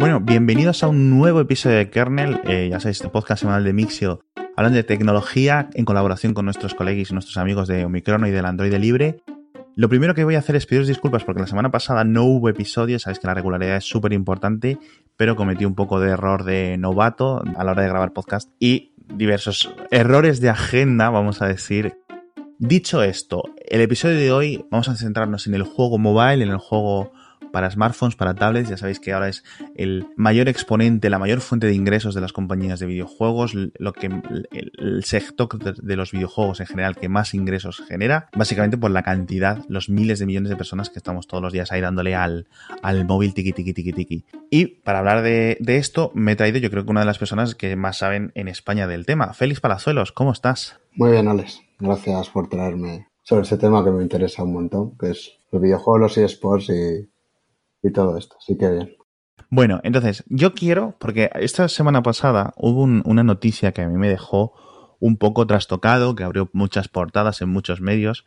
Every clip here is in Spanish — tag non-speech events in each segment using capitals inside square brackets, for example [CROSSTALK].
Bueno, bienvenidos a un nuevo episodio de Kernel, eh, ya sabéis, este podcast semanal de Mixio, hablando de tecnología en colaboración con nuestros colegas y nuestros amigos de Omicron y del Android Libre. Lo primero que voy a hacer es pediros disculpas porque la semana pasada no hubo episodio, sabéis que la regularidad es súper importante, pero cometí un poco de error de novato a la hora de grabar podcast y diversos errores de agenda, vamos a decir. Dicho esto, el episodio de hoy vamos a centrarnos en el juego mobile, en el juego para smartphones, para tablets. Ya sabéis que ahora es el mayor exponente, la mayor fuente de ingresos de las compañías de videojuegos, lo que el, sector de los videojuegos en general que más ingresos genera, básicamente por la cantidad, los miles de millones de personas que estamos todos los días ahí dándole al, al móvil tiki tiki tiki tiki. Y para hablar de, esto, me he traído yo creo que una de las personas que más saben en España del tema. Félix Palazuelos, ¿cómo estás? Muy bien, Alex. Gracias por traerme sobre ese tema que me interesa un montón, que es los videojuegos, los eSports y y todo esto. Así que bien. Bueno, entonces, yo quiero, porque esta semana pasada hubo una noticia que a mí me dejó un poco trastocado, que abrió muchas portadas en muchos medios,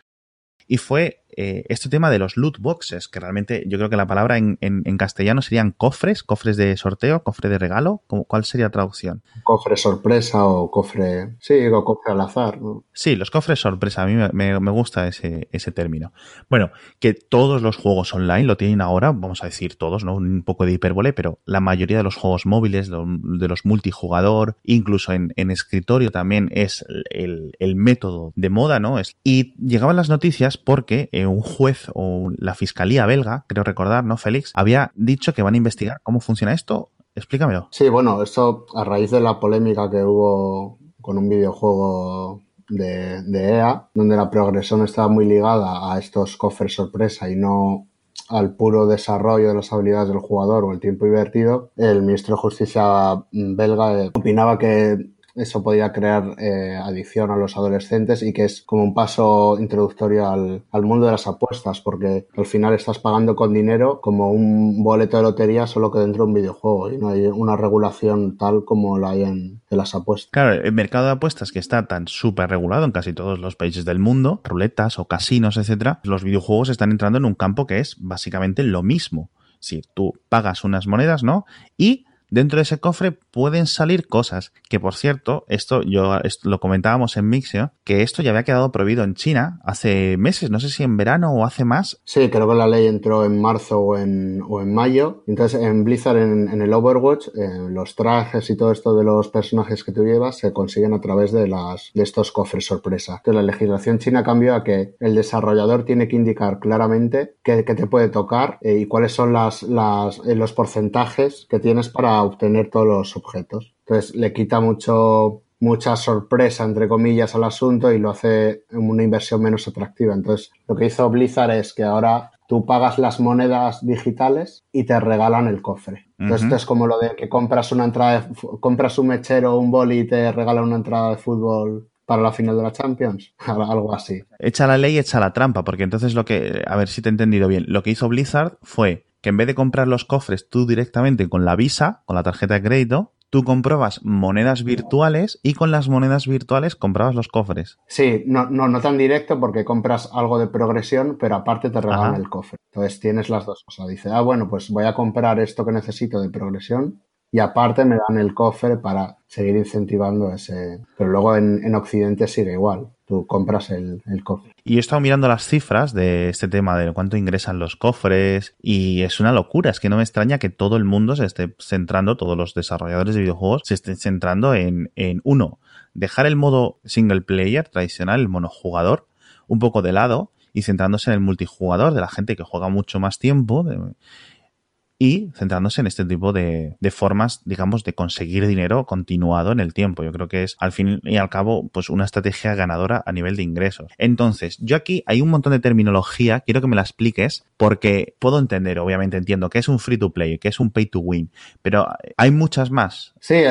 y fue eh, este tema de los loot boxes, que realmente yo creo que la palabra en, en, castellano serían cofres, cofres de sorteo, cofre de regalo. ¿Cuál sería la traducción? Cofre sorpresa o cofre. Sí, o cofre al azar. Sí, los cofres sorpresa. A mí me, me, gusta ese, ese término. Bueno, que todos los juegos online lo tienen ahora, vamos a decir todos, ¿no? Un poco de hipérbole, pero la mayoría de los juegos móviles, de los multijugador, incluso en, en escritorio también es el, el, método de moda, ¿no? Es, y llegaban las noticias porque. Eh, un juez o la fiscalía belga, creo recordar, ¿no, Félix? Había dicho que van a investigar cómo funciona esto. Explícamelo. Sí, bueno, esto a raíz de la polémica que hubo con un videojuego de, de EA, donde la progresión estaba muy ligada a estos cofres sorpresa y no al puro desarrollo de las habilidades del jugador o el tiempo invertido, el ministro de Justicia belga opinaba que eso podría crear eh, adicción a los adolescentes y que es como un paso introductorio al, al, mundo de las apuestas, porque al final estás pagando con dinero como un boleto de lotería, solo que dentro de un videojuego y no hay una regulación tal como la hay en, en las apuestas. Claro, el mercado de apuestas que está tan súper regulado en casi todos los países del mundo, ruletas o casinos, etcétera, los videojuegos están entrando en un campo que es básicamente lo mismo. Si tú pagas unas monedas, ¿no? Y dentro de ese cofre pueden salir cosas. Que por cierto, esto yo lo comentábamos en Mixio, que esto ya había quedado prohibido en China hace meses, no sé si en verano o hace más. Sí, creo que la ley entró en marzo o en, o en mayo. Entonces en Blizzard, en, el Overwatch, eh, los trajes y todo esto de los personajes que tú llevas se consiguen a través de, las, de estos cofres sorpresa. Entonces la legislación china cambió a que el desarrollador tiene que indicar claramente qué, te puede tocar eh, y cuáles son las, las, eh, los porcentajes que tienes para obtener todos los objetos. Entonces le quita mucho mucha sorpresa, entre comillas, al asunto y lo hace en una inversión menos atractiva. Entonces, lo que hizo Blizzard es que ahora tú pagas las monedas digitales y te regalan el cofre. Entonces, esto es como lo de que compras una entrada, de, compras un mechero, un boli y te regalan una entrada de fútbol para la final de la Champions, [LAUGHS] algo así. Echa la ley, echa la trampa, porque entonces lo que, a ver si te he entendido bien, lo que hizo Blizzard fue que en vez de comprar los cofres tú directamente con la Visa, con la tarjeta de crédito, tú comprabas monedas virtuales y con las monedas virtuales comprabas los cofres. Sí, no, no, no tan directo porque compras algo de progresión, pero aparte te regalan el cofre. Entonces tienes las dos cosas. Dice, ah, bueno, pues voy a comprar esto que necesito de progresión y aparte me dan el cofre para seguir incentivando ese. Pero luego en, en Occidente sigue igual. Tú compras el, el, cofre. Y he estado mirando las cifras de este tema de cuánto ingresan los cofres y es una locura. Es que no me extraña que todo el mundo se esté centrando, todos los desarrolladores de videojuegos se estén centrando en, en uno, dejar el modo single player tradicional, el monojugador, un poco de lado y centrándose en el multijugador de la gente que juega mucho más tiempo. Y centrándose en este tipo de, de, formas, digamos, de conseguir dinero continuado en el tiempo. Yo creo que es, al fin y al cabo, pues una estrategia ganadora a nivel de ingresos. Entonces, yo aquí hay un montón de terminología, quiero que me la expliques, porque puedo entender, obviamente entiendo, que es un free to play, que es un pay to win, pero hay muchas más. Sí,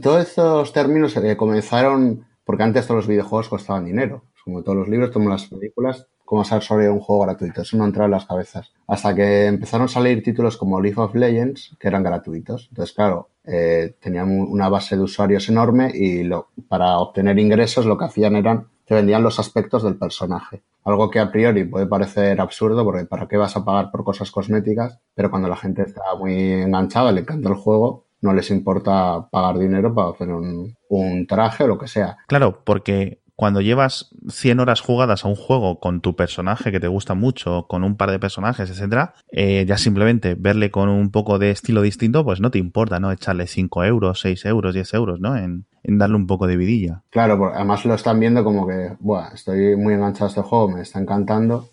todos estos términos comenzaron porque antes todos los videojuegos costaban dinero, como todos los libros, como las películas, cómo ser sobre un juego gratuito. Eso no entraba en las cabezas. Hasta que empezaron a salir títulos como League of Legends, que eran gratuitos. Entonces, claro, eh, tenían una base de usuarios enorme y lo, para obtener ingresos lo que hacían eran, te vendían los aspectos del personaje. Algo que a priori puede parecer absurdo porque ¿para qué vas a pagar por cosas cosméticas? Pero cuando la gente está muy enganchada, le encanta el juego, no les importa pagar dinero para hacer un, un traje o lo que sea. Claro, porque cuando llevas 100 horas jugadas a un juego con tu personaje que te gusta mucho, con un par de personajes, etcétera, eh, ya simplemente verle con un poco de estilo distinto, pues no te importa, ¿no? Echarle 5 euros, 6 euros, 10 euros, ¿no? En, en darle un poco de vidilla. Claro, porque además lo están viendo como que, bueno, estoy muy enganchado a este juego, me está encantando,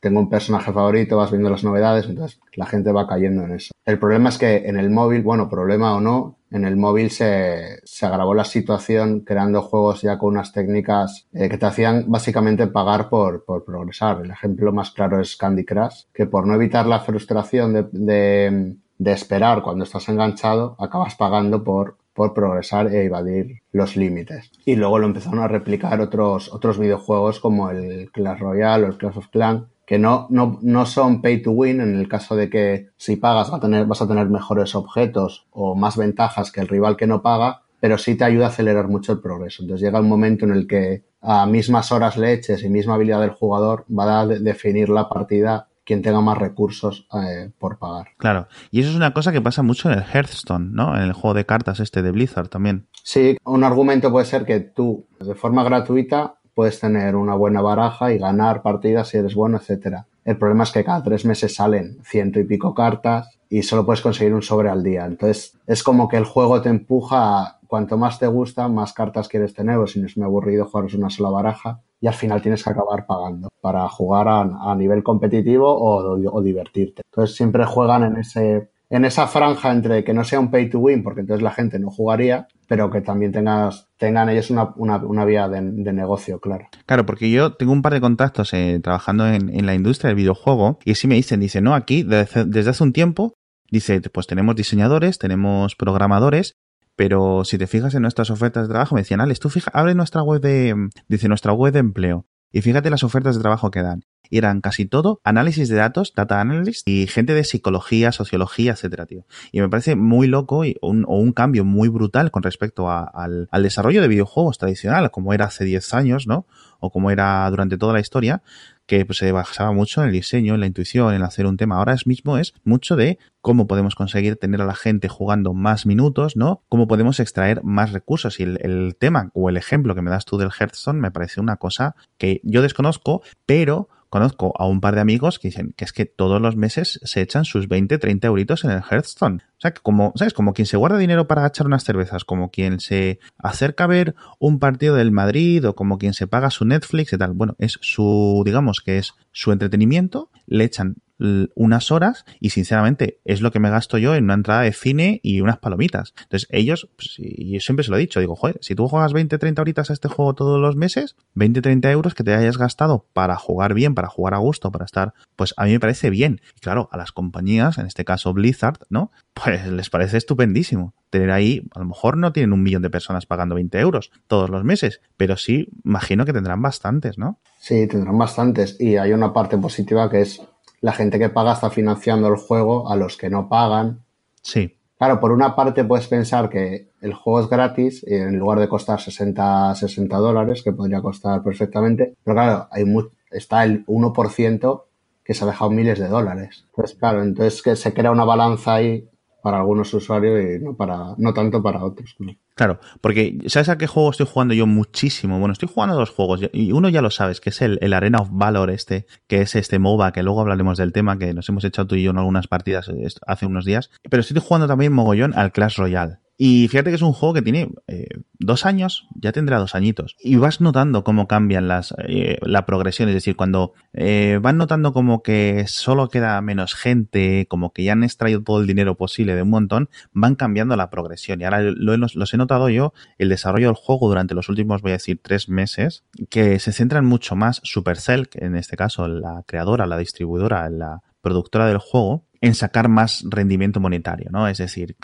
tengo un personaje favorito, vas viendo las novedades, entonces la gente va cayendo en eso. El problema es que en el móvil, bueno, problema o no, en el móvil se, se agravó la situación creando juegos ya con unas técnicas eh, que te hacían básicamente pagar por, por progresar. El ejemplo más claro es Candy Crush, que por no evitar la frustración de, de, esperar cuando estás enganchado, acabas pagando por por progresar e evadir los límites. Y luego lo empezaron a replicar otros, otros videojuegos como el Clash Royale o el Clash of Clans, que no, no, no son pay to win en el caso de que si pagas vas a, tener, vas a tener mejores objetos o más ventajas que el rival que no paga, pero sí te ayuda a acelerar mucho el progreso. Entonces llega un momento en el que a mismas horas le eches y misma habilidad del jugador va a definir la partida quien tenga más recursos eh, por pagar. Claro, y eso es una cosa que pasa mucho en el Hearthstone, ¿no? En el juego de cartas este de Blizzard también. Sí, un argumento puede ser que tú, de forma gratuita, puedes tener una buena baraja y ganar partidas si eres bueno, etcétera. El problema es que cada tres meses salen ciento y pico cartas y solo puedes conseguir un sobre al día. Entonces es como que el juego te empuja a cuanto más te gusta, más cartas quieres tener, o si no es muy aburrido jugaros una sola baraja y al final tienes que acabar pagando para jugar a, nivel competitivo o, o, divertirte. Entonces siempre juegan en ese en esa franja entre que no sea un pay to win, porque entonces la gente no jugaría, pero que también tengas, tengan ellos una, una, una vía de, de, negocio, claro. Claro, porque yo tengo un par de contactos eh, trabajando en, en, la industria del videojuego y sí me dicen, dicen, no, aquí desde, desde hace un tiempo, dice, pues tenemos diseñadores, tenemos programadores, pero si te fijas en nuestras ofertas de trabajo, me decían, Alex, tú fija, abre nuestra web de, dice, nuestra web de empleo y fíjate las ofertas de trabajo que dan. Y eran casi todo análisis de datos, data analyst y gente de psicología, sociología, etcétera, tío. Y me parece muy loco y un, o un cambio muy brutal con respecto al, al, desarrollo de videojuegos tradicional, como era hace 10 años, ¿no? O como era durante toda la historia, que pues, se basaba mucho en el diseño, en la intuición, en hacer un tema. Ahora mismo es mucho de cómo podemos conseguir tener a la gente jugando más minutos, ¿no? Cómo podemos extraer más recursos. Y el, el tema o el ejemplo que me das tú del Hearthstone me parece una cosa que yo desconozco, pero conozco a un par de amigos que dicen que es que todos los meses se echan sus 20, 30 euritos en el Hearthstone. O sea, que como, ¿sabes? Como quien se guarda dinero para echar unas cervezas, como quien se acerca a ver un partido del Madrid o como quien se paga su Netflix y tal. Bueno, es su, digamos que es su entretenimiento, le echan unas horas y sinceramente es lo que me gasto yo en una entrada de cine y unas palomitas. Entonces ellos, pues, y yo siempre se lo he dicho, digo, joder, si tú juegas 20, 30 horitas a este juego todos los meses, 20, 30 euros que te hayas gastado para jugar bien, para jugar a gusto, para estar, pues a mí me parece bien. Y claro, a las compañías, en este caso Blizzard, ¿no? Pues les parece estupendísimo. Tener ahí, a lo mejor no tienen un millón de personas pagando 20 euros todos los meses, pero sí, imagino que tendrán bastantes, ¿no? Sí, tendrán bastantes. Y hay una parte positiva que es la gente que paga está financiando el juego a los que no pagan. Sí. Claro, por una parte puedes pensar que el juego es gratis y en lugar de costar 60, 60 dólares, que podría costar perfectamente, pero claro, hay está el 1% que se ha dejado miles de dólares. Entonces, claro, entonces que se crea una balanza ahí para algunos usuarios y no, para, no tanto para otros. ¿no? Claro, porque ¿sabes a qué juego estoy jugando yo muchísimo? Bueno, estoy jugando dos juegos y uno ya lo sabes, que es el, el, Arena of Valor este, que es este MOBA, que luego hablaremos del tema, que nos hemos echado tú y yo en algunas partidas hace unos días. Pero estoy jugando también mogollón al Clash Royale. Y fíjate que es un juego que tiene eh, dos años, ya tendrá dos añitos. Y vas notando cómo cambian las, eh, la progresión. Es decir, cuando eh, van notando como que solo queda menos gente, como que ya han extraído todo el dinero posible de un montón, van cambiando la progresión. Y ahora lo, los, he notado yo, el desarrollo del juego durante los últimos, voy a decir, tres meses, que se centran mucho más Supercell, que en este caso la creadora, la distribuidora, la productora del juego, en sacar más rendimiento monetario, ¿no? Es decir,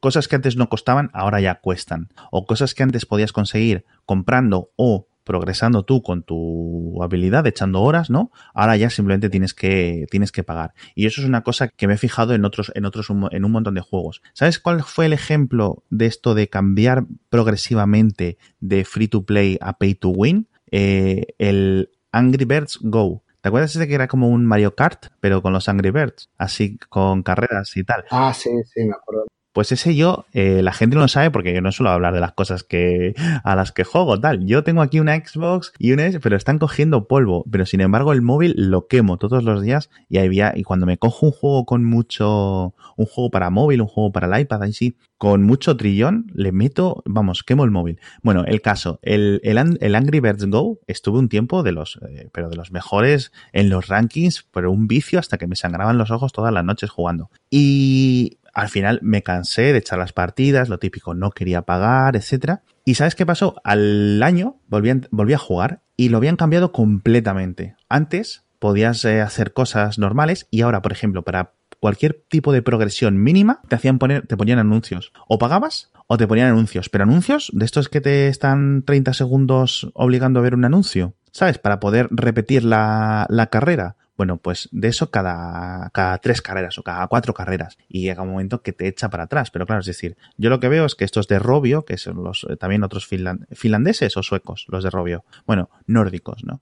cosas que antes no costaban, ahora ya cuestan. O cosas que antes podías conseguir comprando o progresando tú con tu habilidad, echando horas, ¿no? Ahora ya simplemente tienes que, tienes que pagar. Y eso es una cosa que me he fijado en otros, en otros, en un montón de juegos. ¿Sabes cuál fue el ejemplo de esto de cambiar progresivamente de free to play a pay to win? Eh, el Angry Birds Go. ¿Te acuerdas de que era como un Mario Kart, pero con los Angry Birds? Así con carreras y tal. Ah, sí, sí, me acuerdo. Pues ese yo, eh, la gente no lo sabe porque yo no suelo hablar de las cosas que a las que juego, tal. Yo tengo aquí una Xbox y un S, pero están cogiendo polvo. Pero sin embargo, el móvil lo quemo todos los días y había, y cuando me cojo un juego con mucho, un juego para móvil, un juego para el iPad, ahí sí, con mucho trillón, le meto, vamos, quemo el móvil. Bueno, el caso, el, el, Angry Birds Go estuve un tiempo de los, eh, pero de los mejores en los rankings, pero un vicio hasta que me sangraban los ojos todas las noches jugando. Y al final me cansé de echar las partidas, lo típico, no quería pagar, etcétera. ¿Y sabes qué pasó? Al año volví a, volví a jugar y lo habían cambiado completamente. Antes podías eh, hacer cosas normales y ahora, por ejemplo, para cualquier tipo de progresión mínima te hacían poner, te ponían anuncios. O pagabas o te ponían anuncios. Pero anuncios de estos que te están 30 segundos obligando a ver un anuncio. ¿Sabes? Para poder repetir la, la carrera. Bueno, pues de eso cada, cada tres carreras o cada cuatro carreras. Y llega un momento que te echa para atrás. Pero claro, es decir, yo lo que veo es que estos de Robio, que son los eh, también otros finlandeses o suecos, los de Robio, bueno, nórdicos, ¿no?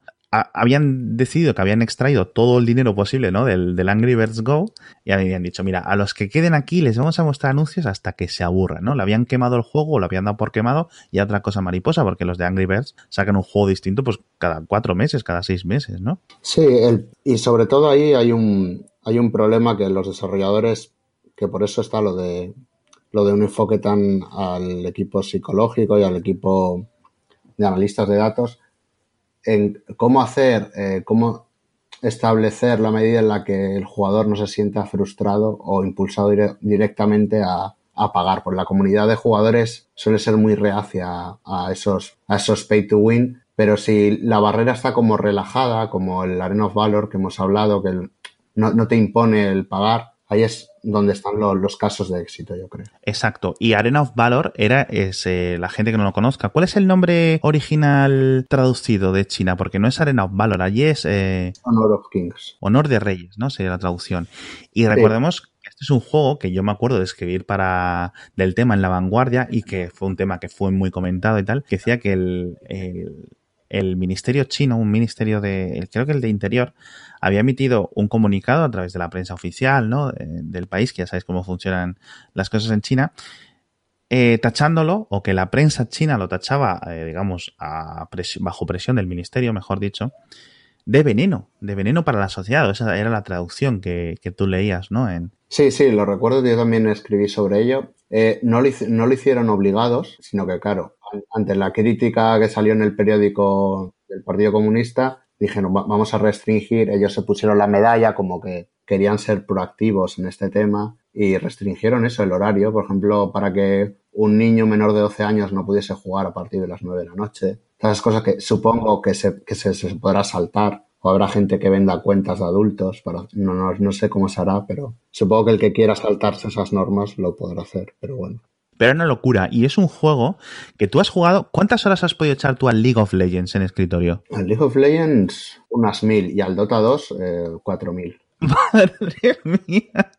Habían decidido que habían extraído todo el dinero posible ¿no? del, del, Angry Birds Go y habían dicho, mira, a los que queden aquí les vamos a mostrar anuncios hasta que se aburran, ¿no? Le habían quemado el juego, lo habían dado por quemado y otra cosa mariposa, porque los de Angry Birds sacan un juego distinto pues cada cuatro meses, cada seis meses, ¿no? Sí, y sobre todo ahí hay un, hay un problema que los desarrolladores, que por eso está lo de, lo de un enfoque tan al equipo psicológico y al equipo de analistas de datos, en cómo hacer, eh, cómo establecer la medida en la que el jugador no se sienta frustrado o impulsado directamente a, pagar. Porque la comunidad de jugadores suele ser muy reacia a, esos, a esos pay to win, pero si la barrera está como relajada, como el Arena of Valor que hemos hablado, que no, no te impone el pagar, ahí es donde están los, casos de éxito, yo creo. Exacto. Y Arena of Valor era es, eh, la gente que no lo conozca. ¿Cuál es el nombre original traducido de China? Porque no es Arena of Valor, allí es... Eh, Honor of Kings. Honor de Reyes, ¿no? Sería la traducción. Y recordemos que este es un juego que yo me acuerdo de escribir para del tema en la vanguardia y que fue un tema que fue muy comentado y tal, que decía que el, el el ministerio chino, un ministerio de, creo que el de Interior, había emitido un comunicado a través de la prensa oficial ¿no? del país, que ya sabéis cómo funcionan las cosas en China, eh, tachándolo, o que la prensa china lo tachaba, eh, digamos, bajo presión del ministerio, mejor dicho, de veneno, de veneno para la sociedad. Esa era la traducción que, tú leías, ¿no? En... Sí, sí, lo recuerdo, yo también escribí sobre ello. Eh, no, lo, no lo hicieron obligados, sino que, claro, ante la crítica que salió en el periódico del Partido Comunista, dijeron, vamos a restringir, ellos se pusieron la medalla como que querían ser proactivos en este tema y restringieron eso, el horario, por ejemplo, para que un niño menor de 12 años no pudiese jugar a partir de las 9 de la noche. Esas cosas que supongo que se, que se, podrá saltar o habrá gente que venda cuentas de adultos, para, no, no, no sé cómo se hará, pero supongo que el que quiera saltarse esas normas lo podrá hacer, pero bueno. Pero es una locura. Y es un juego que tú has jugado. ¿Cuántas horas has podido echar tú al League of Legends en escritorio? Al League of Legends, unas mil. Y al Dota 2, eh, cuatro mil. [LAUGHS] Madre mía.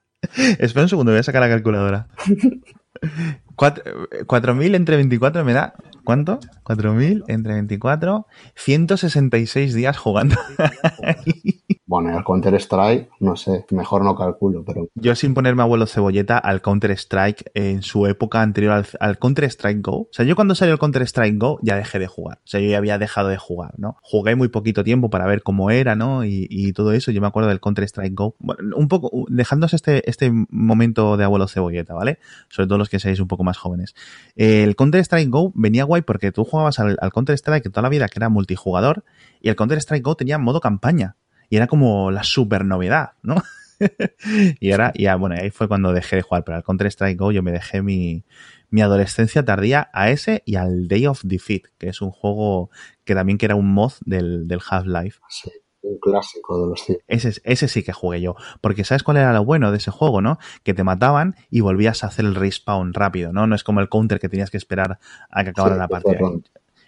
Espera un segundo, voy a sacar la calculadora. [LAUGHS] 4.000 entre 24 me da. ¿Cuánto? 4.000 entre 24. 166 días jugando. [LAUGHS] Bueno, el Counter-Strike, no sé, mejor no calculo, pero... Yo sin ponerme abuelo cebolleta al Counter-Strike en su época anterior al, Counter-Strike Go. O sea, yo cuando salió el Counter-Strike Go ya dejé de jugar. O sea, yo ya había dejado de jugar, ¿no? Jugué muy poquito tiempo para ver cómo era, ¿no? Y, todo eso. Yo me acuerdo del Counter-Strike Go. Bueno, un poco, dejándose este, este momento de abuelo cebolleta, ¿vale? Sobre todo los que seáis un poco más jóvenes. El Counter-Strike Go venía guay porque tú jugabas al, al Counter-Strike toda la vida que era multijugador y el Counter-Strike Go tenía modo campaña y era como la super novedad, ¿no? [LAUGHS] y ahora, ya, bueno, ahí fue cuando dejé de jugar, pero al Counter-Strike Go yo me dejé mi, mi adolescencia tardía a ese y al Day of Defeat, que es un juego que también que era un mod del, del Half-Life. Sí, clásico de los ese, ese sí que jugué yo, porque ¿sabes cuál era lo bueno de ese juego, no? Que te mataban y volvías a hacer el respawn rápido, ¿no? No es como el counter que tenías que esperar a que acabara la partida.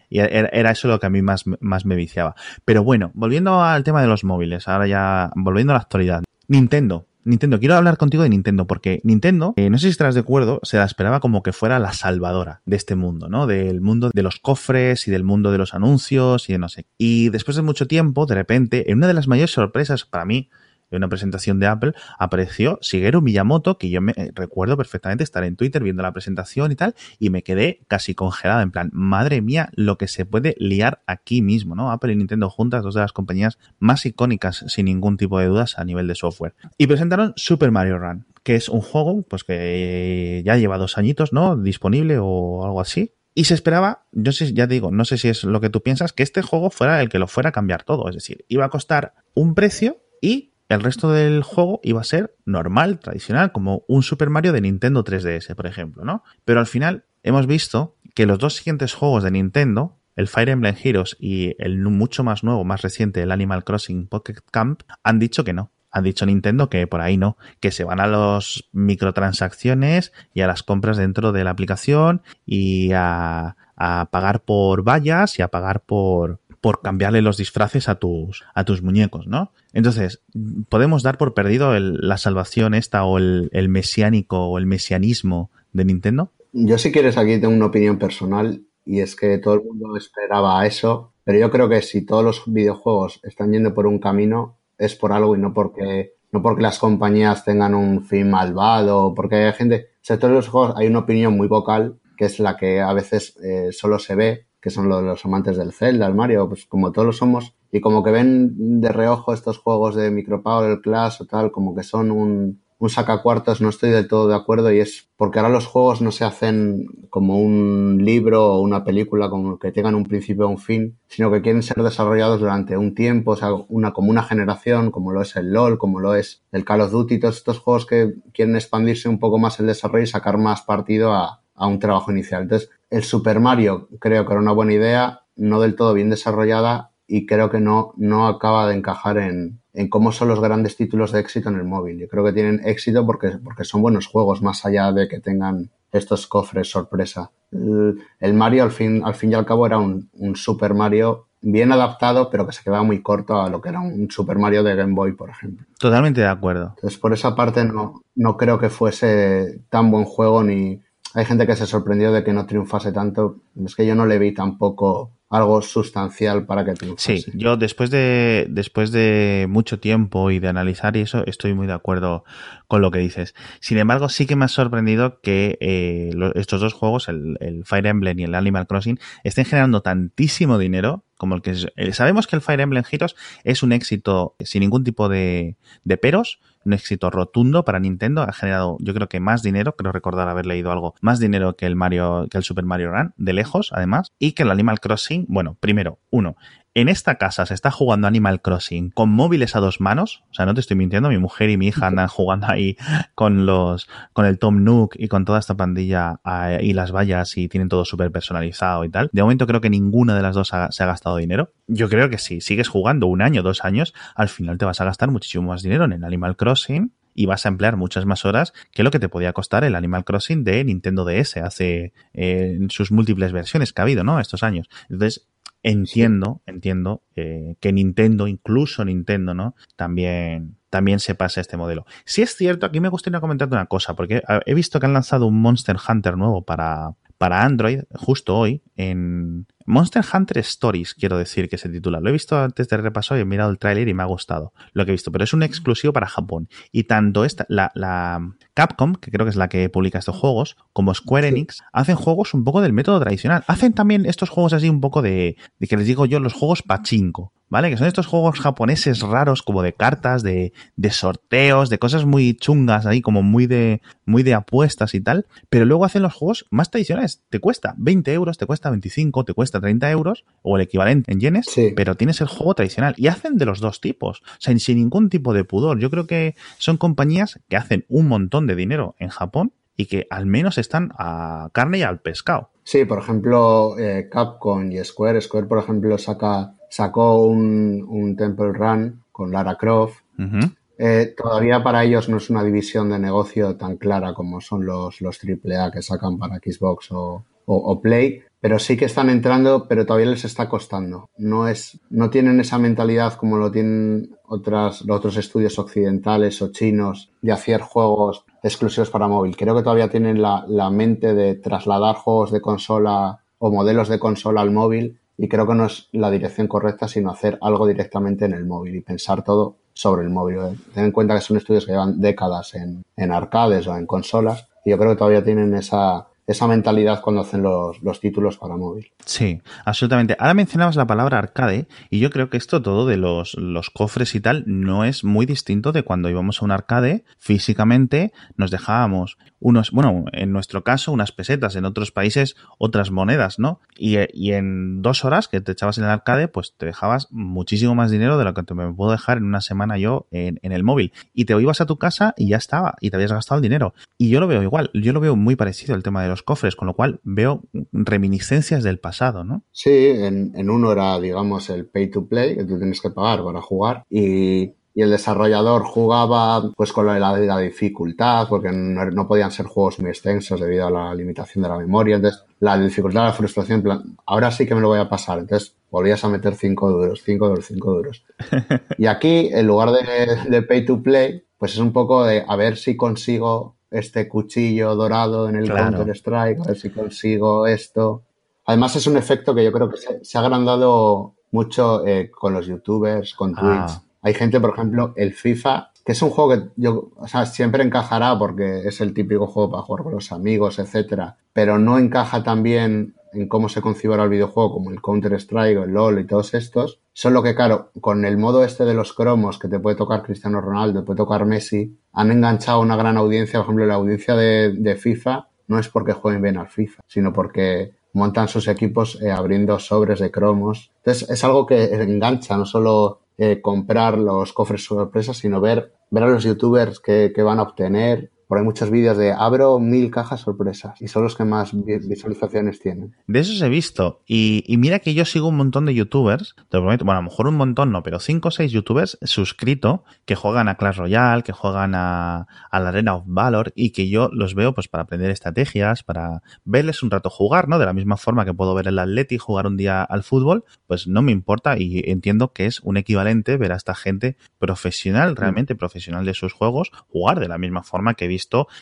Y era eso lo que a mí más, más me viciaba. Pero bueno, volviendo al tema de los móviles, ahora ya volviendo a la actualidad. Nintendo. Nintendo, quiero hablar contigo de Nintendo, porque Nintendo, eh, no sé si estarás de acuerdo, se la esperaba como que fuera la salvadora de este mundo, ¿no? Del mundo de los cofres y del mundo de los anuncios y de no sé. Y después de mucho tiempo, de repente, en una de las mayores sorpresas para mí, en una presentación de Apple, apareció Shigeru Miyamoto, que yo me eh, recuerdo perfectamente estar en Twitter viendo la presentación y tal, y me quedé casi congelada, en plan, madre mía, lo que se puede liar aquí mismo, ¿no? Apple y Nintendo juntas, dos de las compañías más icónicas, sin ningún tipo de dudas, a nivel de software. Y presentaron Super Mario Run, que es un juego, pues que ya lleva dos añitos, ¿no? Disponible o algo así. Y se esperaba, yo sé, ya digo, no sé si es lo que tú piensas, que este juego fuera el que lo fuera a cambiar todo. Es decir, iba a costar un precio y el resto del juego iba a ser normal, tradicional, como un Super Mario de Nintendo 3DS, por ejemplo, ¿no? Pero al final hemos visto que los dos siguientes juegos de Nintendo, el Fire Emblem Heroes y el mucho más nuevo, más reciente, el Animal Crossing Pocket Camp, han dicho que no. Han dicho Nintendo que por ahí no, que se van a las microtransacciones y a las compras dentro de la aplicación y a, a pagar por vallas y a pagar por, por cambiarle los disfraces a tus, a tus muñecos, ¿no? Entonces, podemos dar por perdido la salvación esta o el, el mesiánico o el mesianismo de Nintendo. Yo si quieres aquí tengo una opinión personal y es que todo el mundo esperaba eso, pero yo creo que si todos los videojuegos están yendo por un camino es por algo y no porque no porque las compañías tengan un fin malvado, porque hay gente, o sea, los juegos hay una opinión muy vocal que es la que a veces eh, solo se ve que son los, amantes del Zelda, el Mario, pues como todos lo somos, y como que ven de reojo estos juegos de Micropower, el Clash o tal, como que son un, un sacacuartos, no estoy del todo de acuerdo, y es porque ahora los juegos no se hacen como un libro o una película como que tengan un principio o un fin, sino que quieren ser desarrollados durante un tiempo, o sea, una, como una generación, como lo es el LOL, como lo es el Call of Duty, todos estos juegos que quieren expandirse un poco más el desarrollo y sacar más partido a, a un trabajo inicial. Entonces, el Super Mario creo que era una buena idea, no del todo bien desarrollada y creo que no, no acaba de encajar en, en cómo son los grandes títulos de éxito en el móvil. Yo creo que tienen éxito porque, porque son buenos juegos, más allá de que tengan estos cofres sorpresa. El, Mario, al fin, al fin y al cabo, era un, un, Super Mario bien adaptado, pero que se quedaba muy corto a lo que era un Super Mario de Game Boy, por ejemplo. Totalmente de acuerdo. Entonces, por esa parte, no, no creo que fuese tan buen juego ni, hay gente que se sorprendió de que no triunfase tanto. Es que yo no le vi tampoco algo sustancial para que triunfase. Sí, yo después de, después de mucho tiempo y de analizar y eso, estoy muy de acuerdo con lo que dices. Sin embargo, sí que me ha sorprendido que eh, estos dos juegos, el, Fire Emblem y el Animal Crossing, estén generando tantísimo dinero como el que eh, sabemos que el Fire Emblem Heroes es un éxito sin ningún tipo de, de peros, un éxito rotundo para Nintendo. Ha generado, yo creo que más dinero, creo recordar haber leído algo, más dinero que el Mario, que el Super Mario Run, de lejos, además, y que el Animal Crossing, bueno, primero, uno, en esta casa se está jugando Animal Crossing con móviles a dos manos. O sea, no te estoy mintiendo, mi mujer y mi hija andan [LAUGHS] jugando ahí con los, con el Tom Nook y con toda esta pandilla y las vallas y tienen todo súper personalizado y tal. De momento creo que ninguna de las dos se ha gastado dinero. Yo creo que si sigues jugando un año, dos años, al final te vas a gastar muchísimo más dinero en el Animal Crossing y vas a emplear muchas más horas que lo que te podía costar el Animal Crossing de Nintendo DS hace eh, sus múltiples versiones que ha habido, ¿no? Estos años. Entonces, entiendo, entiendo eh, que Nintendo, incluso Nintendo, ¿no? También, también se pasa este modelo. Si es cierto, aquí me gustaría comentarte una cosa, porque he visto que han lanzado un Monster Hunter nuevo para, para Android justo hoy en Monster Hunter Stories, quiero decir que se titula. Lo he visto antes de repaso y he mirado el tráiler y me ha gustado lo que he visto, pero es un exclusivo para Japón. Y tanto esta, la, la Capcom, que creo que es la que publica estos juegos, como Square Enix, hacen juegos un poco del método tradicional. Hacen también estos juegos así un poco de, de que les digo yo, los juegos pachinko. ¿Vale? Que son estos juegos japoneses raros, como de cartas, de, de, sorteos, de cosas muy chungas ahí, como muy de, muy de apuestas y tal. Pero luego hacen los juegos más tradicionales. Te cuesta 20 euros, te cuesta 25, te cuesta 30 euros, o el equivalente en yenes, pero tienes el juego tradicional. Y hacen de los dos tipos, o sea, sin ningún tipo de pudor. Yo creo que son compañías que hacen un montón de dinero en Japón y que al menos están a carne y al pescado. Sí, por ejemplo, eh, Capcom y Square. Square, por ejemplo, saca sacó un, Temple Run con Lara Croft. Eh, todavía para ellos no es una división de negocio tan clara como son los, los AAA que sacan para Xbox o, Play, pero sí que están entrando, pero todavía les está costando. No es, no tienen esa mentalidad como lo tienen otras, los otros estudios occidentales o chinos de hacer juegos exclusivos para móvil. Creo que todavía tienen la, la mente de trasladar juegos de consola o modelos de consola al móvil y creo que no es la dirección correcta, sino hacer algo directamente en el móvil y pensar todo sobre el móvil. Ten en cuenta que son estudios que llevan décadas en, en arcades o en consolas y yo creo que todavía tienen esa, esa mentalidad cuando hacen los, los, títulos para móvil. Sí, absolutamente. Ahora mencionabas la palabra arcade y yo creo que esto todo de los, los cofres y tal no es muy distinto de cuando íbamos a un arcade físicamente, nos dejábamos unos, bueno, en nuestro caso unas pesetas, en otros países otras monedas, ¿no? Y, y en dos horas que te echabas en el arcade, pues te dejabas muchísimo más dinero de lo que te me puedo dejar en una semana yo en, en el móvil. Y te ibas a tu casa y ya estaba, y te habías gastado el dinero. Y yo lo veo igual, yo lo veo muy parecido el tema de los cofres, con lo cual veo reminiscencias del pasado, ¿no? Sí, en, en uno era, digamos, el pay to play, que tú tienes que pagar para jugar, y y el desarrollador jugaba pues con la, la dificultad, porque no, no, podían ser juegos muy extensos debido a la limitación de la memoria. Entonces, la dificultad, la frustración, plan, ahora sí que me lo voy a pasar. Entonces, volvías a meter 5 duros, 5 duros, 5 duros. [LAUGHS] Y aquí, en lugar de, de, pay to play, pues es un poco de a ver si consigo este cuchillo dorado en el claro. Counter Strike, a ver si consigo esto. Además, es un efecto que yo creo que se, se ha agrandado mucho eh, con los youtubers, con Twitch. Ah. Hay gente, por ejemplo, el FIFA, que es un juego que yo, o sea, siempre encajará porque es el típico juego para jugar con los amigos, etcétera, pero no encaja tan bien en cómo se concibe ahora el videojuego como el Counter-Strike el LoL y todos estos. Solo que, claro, con el modo este de los cromos que te puede tocar Cristiano Ronaldo, te puede tocar Messi, han enganchado una gran audiencia. Por ejemplo, la audiencia de, de FIFA no es porque jueguen bien al FIFA, sino porque montan sus equipos eh, abriendo sobres de cromos. Entonces, es algo que engancha, no solo eh, comprar los cofres sorpresas, sino ver, ver a los youtubers que, que van a obtener, por hay muchos vídeos de abro mil cajas sorpresas y son los que más visualizaciones tienen. De esos he visto. Y, y, mira que yo sigo un montón de youtubers, te lo prometo, bueno, a lo mejor un montón no, pero cinco o seis youtubers suscrito que juegan a Clash Royale, que juegan a, a, la Arena of Valor y que yo los veo pues para aprender estrategias, para verles un rato jugar, ¿no? De la misma forma que puedo ver el Atleti jugar un día al fútbol, pues no me importa y entiendo que es un equivalente ver a esta gente profesional, realmente profesional de sus juegos, jugar de la misma forma que he visto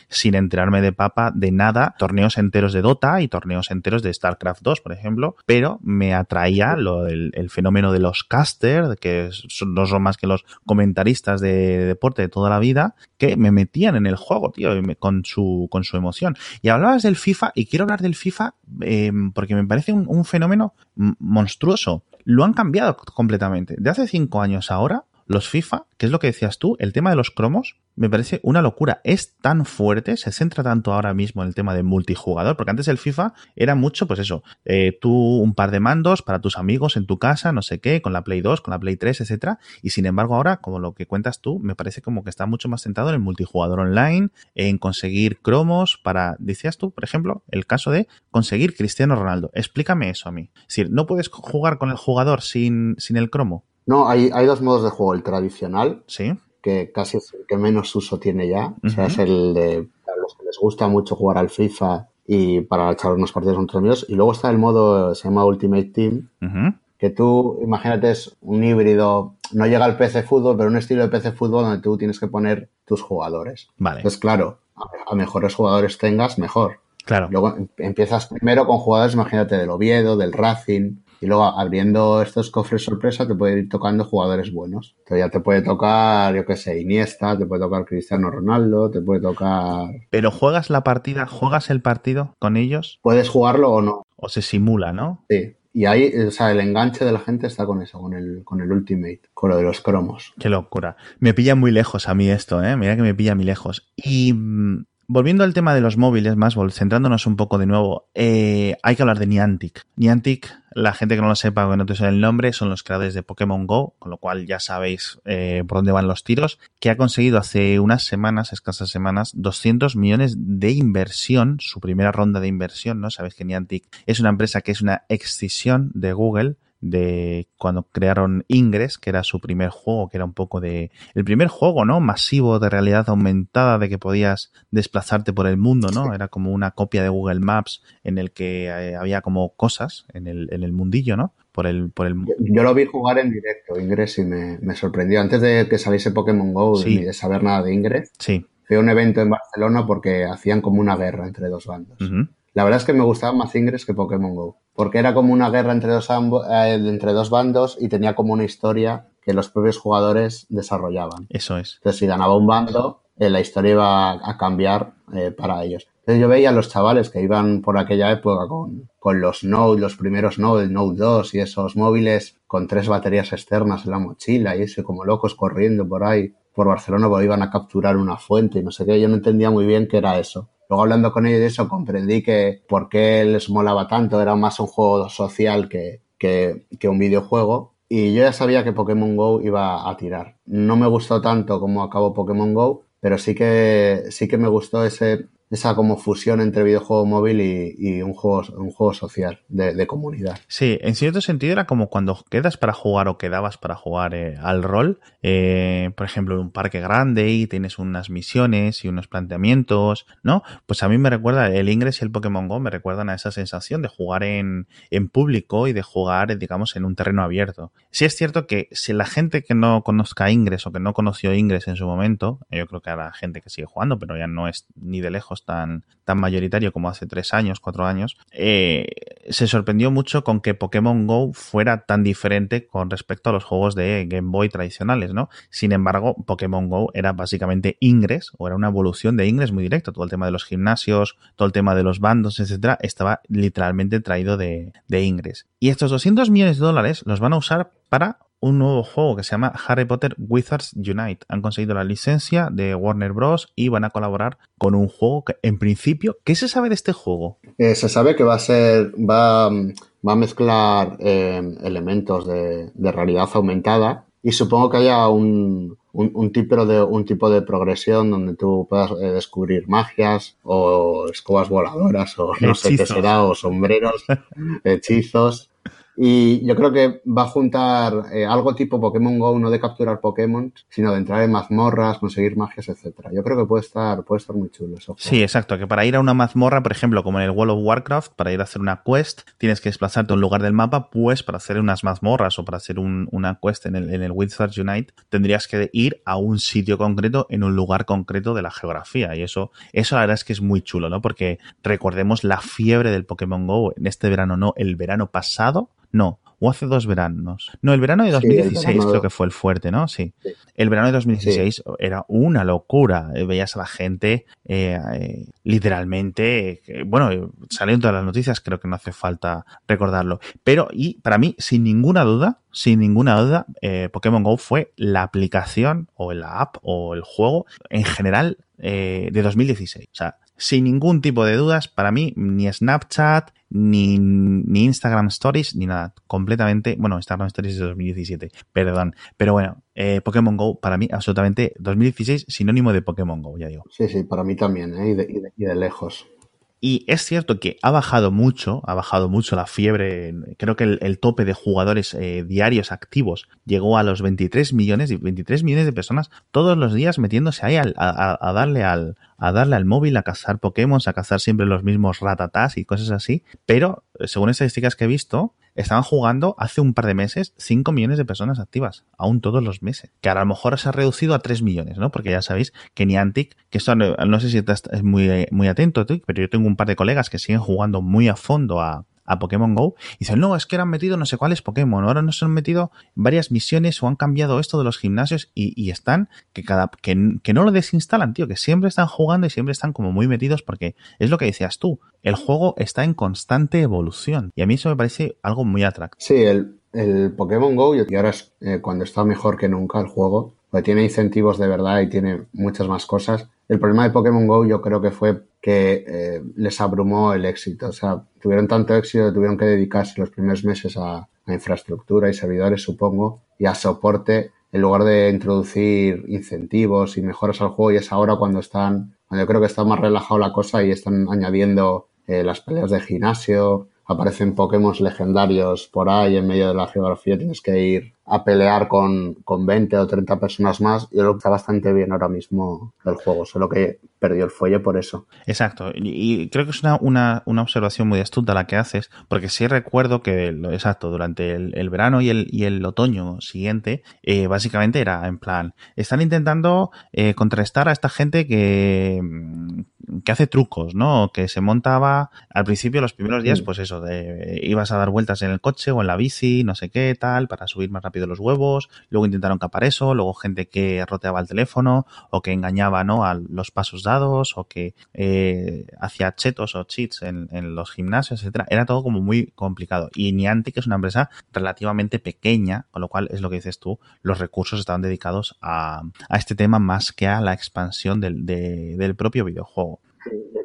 sin enterarme de papa de nada torneos enteros de Dota y torneos enteros de StarCraft 2, por ejemplo, pero me atraía lo, el, fenómeno de los casters, que no son más que los comentaristas de, de, deporte de toda la vida, que me metían en el juego, tío, con su, con su emoción. Y hablabas del FIFA, y quiero hablar del FIFA eh, porque me parece un fenómeno monstruoso. Lo han cambiado completamente. De hace cinco años ahora, los FIFA, que es lo que decías tú, el tema de los cromos, me parece una locura. Es tan fuerte, se centra tanto ahora mismo en el tema de multijugador, porque antes el FIFA era mucho, pues eso, eh, tú un par de mandos para tus amigos en tu casa, no sé qué, con la Play 2, con la Play 3, etcétera. Y sin embargo, ahora, como lo que cuentas tú, me parece como que está mucho más centrado en el multijugador online, en conseguir cromos para, decías tú, por ejemplo, el caso de conseguir Cristiano Ronaldo. Explícame eso a mí. Es decir, ¿no puedes jugar con el jugador sin, sin el cromo? No, hay, hay dos modos de juego. El tradicional, sí. que casi es el que menos uso tiene ya. Uh -huh. O sea, es el de a los que les gusta mucho jugar al FIFA y para echar unos partidos tus amigos. Y luego está el modo, se llama Ultimate Team, uh -huh. que tú, imagínate, es un híbrido, no llega al PC fútbol, pero un estilo de PC fútbol donde tú tienes que poner tus jugadores. Vale. Entonces, claro, a, a mejores jugadores tengas, mejor. Claro. Luego em, empiezas primero con jugadores, imagínate, del Oviedo, del Racing, y luego abriendo estos cofres sorpresa te puede ir tocando jugadores buenos. Entonces ya te puede tocar, yo qué sé, Iniesta, te puede tocar Cristiano Ronaldo, te puede tocar... Pero juegas la partida, juegas el partido con ellos. Puedes jugarlo o no. O se simula, ¿no? Sí. Y ahí, o sea, el enganche de la gente está con eso, con el, con el Ultimate, con lo de los cromos. Qué locura. Me pilla muy lejos a mí esto, ¿eh? Mira que me pilla muy lejos. Y Volviendo al tema de los móviles, más centrándonos un poco de nuevo, eh, hay que hablar de Niantic. Niantic, la gente que no lo sepa o que no te suene el nombre, son los creadores de Pokémon Go, con lo cual ya sabéis eh, por dónde van los tiros, que ha conseguido hace unas semanas, escasas semanas, 200 millones de inversión, su primera ronda de inversión, ¿no? Sabéis que Niantic es una empresa que es una excisión de Google, de cuando crearon Ingress, que era su primer juego, que era un poco de... El primer juego, ¿no? Masivo de realidad aumentada, de que podías desplazarte por el mundo, ¿no? Era como una copia de Google Maps en el que eh, había como cosas en el, en el mundillo, ¿no? Por el, por el... Yo lo vi jugar en directo, Ingress, y me, me sorprendió. Antes de que saliese Pokémon Go Sí. ni de saber nada de Ingress, Sí. fui a un evento en Barcelona porque hacían como una guerra entre dos bandos. La verdad es que me gustaba más Ingress que Pokémon Go, porque era como una guerra entre dos, eh, entre dos bandos y tenía como una historia que los propios jugadores desarrollaban. Eso es. Entonces, si ganaba un bando, eh, la historia iba a cambiar eh, para ellos. Entonces, yo veía a los chavales que iban por aquella época con, con los Note, los primeros Note, el Note 2 y esos móviles con tres baterías externas en la mochila y eso, como locos corriendo por ahí, por Barcelona, porque iban a capturar una fuente y no sé qué. Yo no entendía muy bien qué era eso. Luego hablando con ellos de eso, comprendí que por qué les molaba tanto, era más un juego social que, que, que un videojuego. Y yo ya sabía que Pokémon Go iba a tirar. No me gustó tanto como acabó Pokémon Go, pero sí que, sí que me gustó ese, esa como fusión entre videojuego móvil y, y un, juego, un juego social de, comunidad. Sí, en cierto sentido era como cuando quedas para jugar o quedabas para jugar eh, al rol, eh, por ejemplo, en un parque grande y tienes unas misiones y unos planteamientos, ¿no? Pues a mí me recuerda, el Ingress y el Pokémon Go me recuerdan a esa sensación de jugar en, en público y de jugar, digamos, en un terreno abierto. Sí es cierto que si la gente que no conozca Ingress o que no conoció Ingress en su momento, yo creo que habrá gente que sigue jugando, pero ya no es ni de lejos tan, tan mayoritario como hace tres años, cuatro años, eh, se sorprendió mucho con que Pokémon Go fuera tan diferente con respecto a los juegos de Game Boy tradicionales, ¿no? Sin embargo, Pokémon Go era básicamente Ingress, o era una evolución de Ingress muy directo. Todo el tema de los gimnasios, todo el tema de los bandos, etcétera, estaba literalmente traído de, de Ingress. Y estos 200 millones de dólares los van a usar para un nuevo juego que se llama Harry Potter Wizards Unite. Han conseguido la licencia de Warner Bros. y van a colaborar con un juego que, en principio, ¿qué se sabe de este juego? Eh, se sabe que va a ser, va, va a mezclar eh, elementos de, de, realidad aumentada y supongo que haya un, un, un, tipo de, un tipo de progresión donde tú puedas eh, descubrir magias o escobas voladoras o no hechizos. sé qué será, o sombreros, [LAUGHS] hechizos. Y yo creo que va a juntar eh, algo tipo Pokémon Go, no de capturar Pokémon, sino de entrar en mazmorras, conseguir magias, etcétera. Yo creo que puede estar, puede estar muy chulo eso. Sí, exacto. Que para ir a una mazmorra, por ejemplo, como en el World of Warcraft, para ir a hacer una quest, tienes que desplazarte a un lugar del mapa, pues para hacer unas mazmorras o para hacer un, una quest en el, en el Wizards Unite, tendrías que ir a un sitio concreto en un lugar concreto de la geografía. Y eso, eso la verdad es que es muy chulo, ¿no? Porque recordemos la fiebre del Pokémon Go en este verano, no, el verano pasado no, o hace dos veranos. No, el verano de 2016 sí, verano... creo que fue el fuerte, ¿no? Sí. sí. El verano de 2016 sí. era una locura. Veías a la gente eh, eh, literalmente, eh, bueno, salieron todas las noticias, creo que no hace falta recordarlo. Pero, y para mí, sin ninguna duda, sin ninguna duda, eh, Pokémon Go fue la aplicación o la app o el juego en general eh, de 2016. O sea, sin ningún tipo de dudas, para mí, ni Snapchat, ni, ni, Instagram Stories, ni nada. Completamente, bueno, Instagram Stories de 2017, perdón. Pero bueno, eh, Pokémon Go, para mí, absolutamente 2016, sinónimo de Pokémon Go, ya digo. Sí, sí, para mí también, ¿eh? y, de, y, de, y de lejos. Y es cierto que ha bajado mucho, ha bajado mucho la fiebre. Creo que el, el tope de jugadores eh, diarios activos llegó a los 23 millones y 23 millones de personas todos los días metiéndose ahí al, a, a, darle al, a darle al móvil, a cazar Pokémon, a cazar siempre los mismos ratatás y cosas así. Pero, según estadísticas que he visto, estaban jugando hace un par de meses 5 millones de personas activas, aún todos los meses. Que ahora a lo mejor se ha reducido a 3 millones, ¿no? Porque ya sabéis que Niantic, que esto no, sé si estás muy, muy atento, pero yo tengo un par de colegas que siguen jugando muy a fondo a, a Pokémon Go y dicen, no, es que han metido no sé cuáles Pokémon, ahora nos han metido varias misiones o han cambiado esto de los gimnasios y, están que cada que, que, no lo desinstalan, tío, que siempre están jugando y siempre están como muy metidos porque es lo que decías tú, el juego está en constante evolución y a mí eso me parece algo muy atractivo. Sí, el, el Pokémon Go y ahora es eh, cuando está mejor que nunca el juego, porque tiene incentivos de verdad y tiene muchas más cosas. El problema de Pokémon Go yo creo que fue que eh, les abrumó el éxito. O sea, tuvieron tanto éxito que tuvieron que dedicarse los primeros meses a, infraestructura y servidores, supongo, y a soporte, en lugar de introducir incentivos y mejoras al juego. Y es ahora cuando están, cuando yo creo que está más relajado la cosa y están añadiendo eh, las peleas de gimnasio aparecen Pokémon legendarios por ahí en medio de la geografía, tienes que ir a pelear con, con 20 o 30 personas más. Yo lo que está bastante bien ahora mismo el juego, solo que perdió el fuelle por eso. Exacto, y, creo que es una, una, una, observación muy astuta la que haces, porque sí recuerdo que, exacto, durante el, verano y el, y el otoño siguiente, eh, básicamente era en plan, están intentando eh, contrastar a esta gente que, que hace trucos, ¿no? Que se montaba al principio, los primeros días, mm. pues eso, de ibas a dar vueltas en el coche o en la bici, no sé qué, tal, para subir más rápido los huevos, luego intentaron capar eso, luego gente que roteaba el teléfono o que engañaba, ¿no? A los pasos dados o que eh, hacía chetos o cheats en, los gimnasios, etcétera. Era todo como muy complicado. Y Niantic es una empresa relativamente pequeña, con lo cual es lo que dices tú, los recursos estaban dedicados a, este tema más que a la expansión del, del propio videojuego.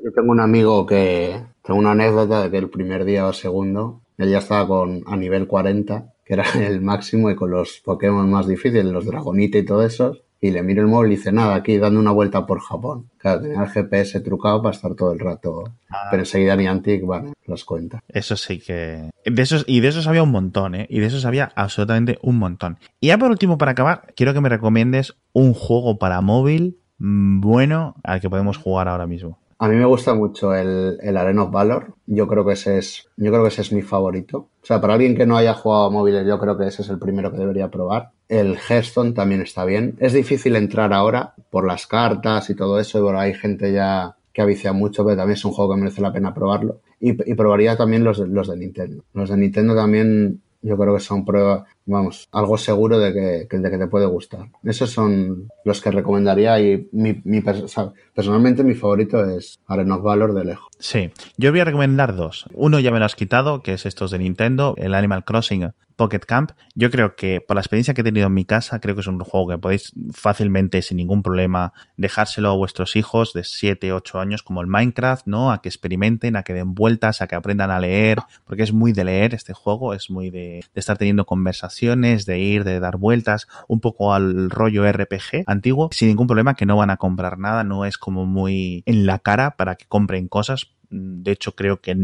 Yo tengo un amigo que, tengo una anécdota de que el primer día o segundo, él ya estaba con, a nivel 40, que era [LAUGHS] el máximo, y con los Pokémon más difíciles, los Dragonite y todo eso, y le miro el móvil y dice, nada, aquí dando una vuelta por Japón. Claro, tenía el GPS trucado para estar todo el rato. Ah. Pero enseguida Niantic, bueno, los cuenta. Eso sí que... De esos, y de esos había un montón, ¿eh? Y de esos había absolutamente un montón. Y ya por último, para acabar, quiero que me recomiendes un juego para móvil mm, bueno al que podemos jugar ahora mismo. A mí me gusta mucho el, el Arena of Valor. Yo creo que ese es, yo creo que ese es mi favorito. O sea, para alguien que no haya jugado móviles, yo creo que ese es el primero que debería probar. El Hearthstone también está bien. Es difícil entrar ahora por las cartas y todo eso. Bueno, hay gente ya que avicia mucho, pero también es un juego que merece la pena probarlo. Y, y probaría también los, los de Nintendo. Los de Nintendo también yo creo que son pruebas, vamos, algo seguro de que, de que te puede gustar. Esos son los que recomendaría y mi, mi personalmente mi favorito es Arena of Valor de lejos. Sí, yo voy a recomendar dos. Uno ya me lo has quitado, que es estos de Nintendo, el Animal Crossing Pocket Camp. Yo creo que por la experiencia que he tenido en mi casa, creo que es un juego que podéis fácilmente, sin ningún problema, dejárselo a vuestros hijos de 7, 8 años, como el Minecraft, ¿no? A que experimenten, a que den vueltas, a que aprendan a leer, porque es muy de leer este juego, es muy de, de estar teniendo conversaciones, de ir, de dar vueltas, un poco al rollo RPG antiguo, sin ningún problema, que no van a comprar nada, no es como muy en la cara para que compren cosas, de hecho creo que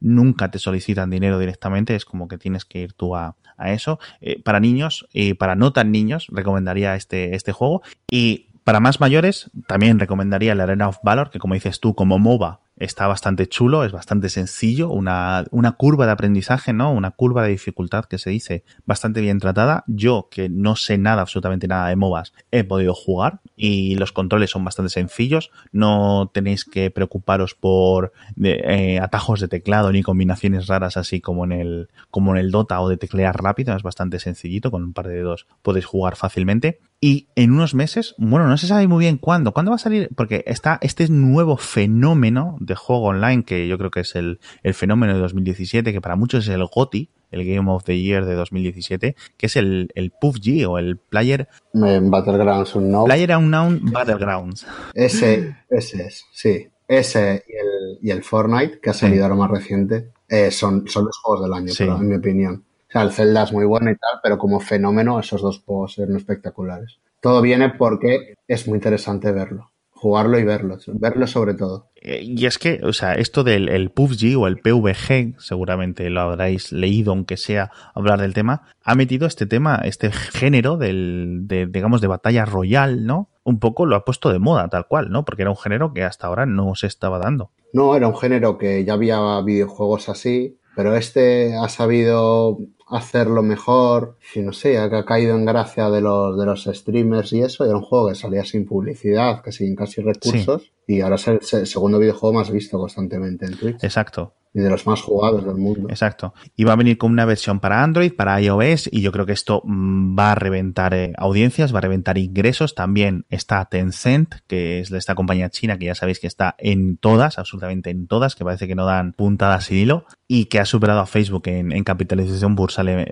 nunca te solicitan dinero directamente, es como que tienes que ir tú a, eso. Eh, para niños y para no tan niños recomendaría este, este juego y para más mayores también recomendaría la Arena of Valor, que como dices tú, como MOBA está bastante chulo, es bastante sencillo, una, una, curva de aprendizaje, ¿no? Una curva de dificultad que se dice bastante bien tratada. Yo, que no sé nada, absolutamente nada de MOBAs, he podido jugar y los controles son bastante sencillos. No tenéis que preocuparos por eh, atajos de teclado ni combinaciones raras así como en el, como en el Dota o de teclear rápido. Es bastante sencillito, con un par de dedos podéis jugar fácilmente. Y en unos meses, bueno, no se sabe muy bien cuándo. ¿Cuándo va a salir? Porque está este nuevo fenómeno de juego online, que yo creo que es el, fenómeno de 2017, que para muchos es el GOTI, el Game of the Year de 2017, que es el, el PUBG o el Player... Battlegrounds Unknown. Player Unknown Battlegrounds. Ese, ese es, sí. Ese y el, y el Fortnite, que ha salido ahora más reciente, eh, son, son los juegos del año, en mi opinión. O sea, el Zelda es muy bueno y tal, pero como fenómeno esos dos juegos eran espectaculares. Todo viene porque es muy interesante verlo jugarlo y verlo, verlo sobre todo. Eh, y es que, o sea, esto del el PUBG o el PVG, seguramente lo habréis leído, aunque sea hablar del tema, ha metido este tema, este género del, de, digamos, de batalla royal, ¿no? Un poco lo ha puesto de moda, tal cual, ¿no? Porque era un género que hasta ahora no se estaba dando. No, era un género que ya había videojuegos así, pero este ha sabido hacerlo mejor, y no sé, ha caído en gracia de los, de los streamers y eso, era un juego que salía sin publicidad, que sin casi recursos, y ahora es el segundo videojuego más visto constantemente en Twitch. Exacto y de los más jugados del mundo. Exacto. Y va a venir con una versión para Android, para iOS, y yo creo que esto mm, va a reventar eh, audiencias, va a reventar ingresos. También está Tencent, que es esta compañía china que ya sabéis que está en todas, absolutamente en todas, que parece que no dan puntadas sin hilo, y que ha superado a Facebook en, capitalización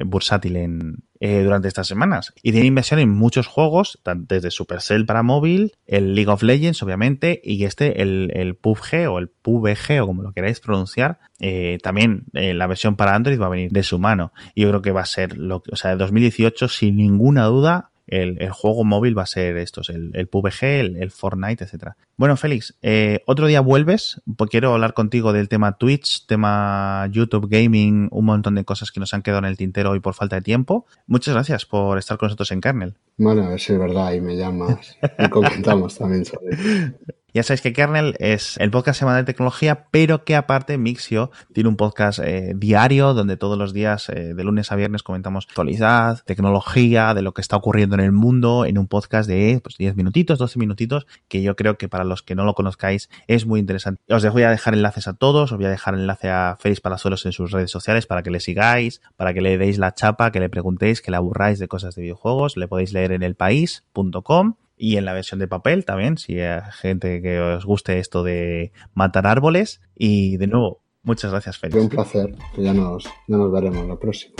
bursátil en, eh, durante estas semanas. Y tiene inversión en muchos juegos, desde Supercell para móvil, el League of Legends, obviamente, y este, el, el PUBG o el PUBG, o como lo queráis pronunciar, eh, también eh, la versión para Android va a venir de su mano. Y yo creo que va a ser, lo, o sea, de 2018, sin ninguna duda, el, juego móvil va a ser estos, el, el PUBG, el, Fortnite, etcétera. Bueno, Félix, eh, otro día vuelves, pues quiero hablar contigo del tema Twitch, tema YouTube Gaming, un montón de cosas que nos han quedado en el tintero hoy por falta de tiempo. Muchas gracias por estar con nosotros en Kernel. Bueno, a ver si es verdad y me llamas y comentamos también sobre [LAUGHS] ya sabéis que Kernel es el podcast semanal de tecnología, pero que aparte Mixio tiene un podcast eh, diario donde todos los días, eh, de lunes a viernes, comentamos actualidad, tecnología, de lo que está ocurriendo en el mundo, en un podcast de pues, 10 minutitos, 12 minutitos, que yo creo que para los que no lo conozcáis es muy interesante. Os voy a dejar enlaces a todos, os voy a dejar enlace a Félix Palazuelos en sus redes sociales para que le sigáis, para que le deis la chapa, que le preguntéis, que le aburráis de cosas de videojuegos. Le podéis leer en elpaís.com y en la versión de papel también, si hay gente que os guste esto de matar árboles. Y de nuevo, muchas gracias, Félix. Un placer, ya nos, ya nos veremos la próxima.